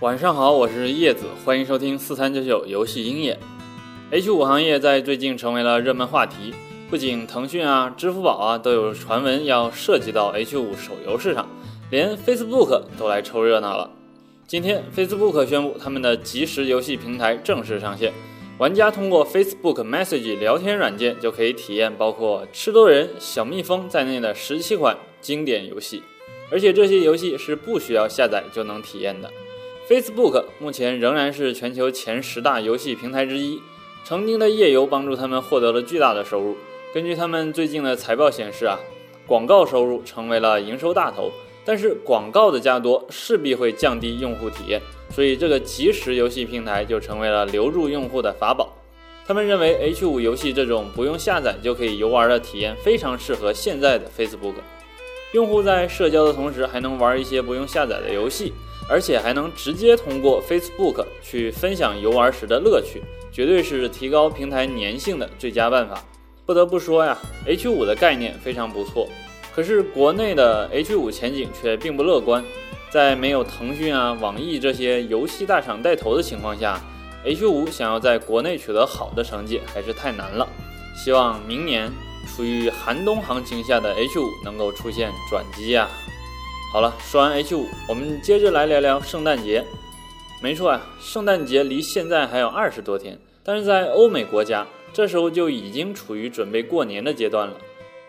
晚上好，我是叶子，欢迎收听四三九九游戏鹰眼。H 五行业在最近成为了热门话题，不仅腾讯啊、支付宝啊都有传闻要涉及到 H 五手游市场，连 Facebook 都来凑热闹了。今天，Facebook 宣布他们的即时游戏平台正式上线，玩家通过 Facebook Message 聊天软件就可以体验包括《吃多人》《小蜜蜂》在内的十七款经典游戏，而且这些游戏是不需要下载就能体验的。Facebook 目前仍然是全球前十大游戏平台之一，曾经的页游帮助他们获得了巨大的收入。根据他们最近的财报显示啊，广告收入成为了营收大头，但是广告的加多势必会降低用户体验，所以这个即时游戏平台就成为了留住用户的法宝。他们认为 H5 游戏这种不用下载就可以游玩的体验非常适合现在的 Facebook，用户在社交的同时还能玩一些不用下载的游戏。而且还能直接通过 Facebook 去分享游玩时的乐趣，绝对是提高平台粘性的最佳办法。不得不说呀，H5 的概念非常不错，可是国内的 H5 前景却并不乐观。在没有腾讯啊、网易这些游戏大厂带头的情况下，H5 想要在国内取得好的成绩还是太难了。希望明年处于寒冬行情下的 H5 能够出现转机啊！好了，说完 H 五，我们接着来聊聊圣诞节。没错啊，圣诞节离现在还有二十多天，但是在欧美国家，这时候就已经处于准备过年的阶段了。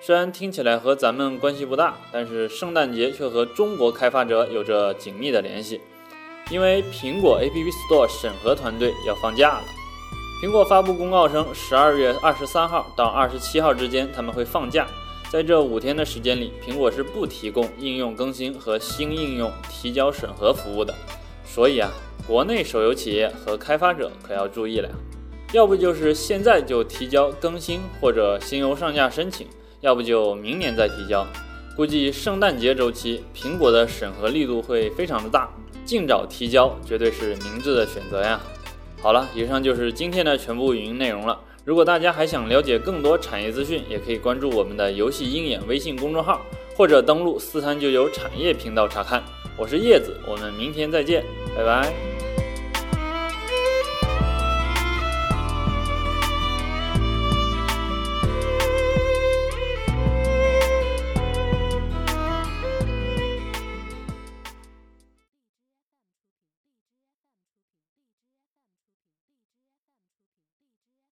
虽然听起来和咱们关系不大，但是圣诞节却和中国开发者有着紧密的联系，因为苹果 App Store 审核团队要放假了。苹果发布公告称，十二月二十三号到二十七号之间他们会放假。在这五天的时间里，苹果是不提供应用更新和新应用提交审核服务的。所以啊，国内手游企业和开发者可要注意了呀，要不就是现在就提交更新或者新游上架申请，要不就明年再提交。估计圣诞节周期，苹果的审核力度会非常的大，尽早提交绝对是明智的选择呀。好了，以上就是今天的全部语音内容了。如果大家还想了解更多产业资讯，也可以关注我们的游戏鹰眼微信公众号，或者登录四三九九产业频道查看。我是叶子，我们明天再见，拜拜。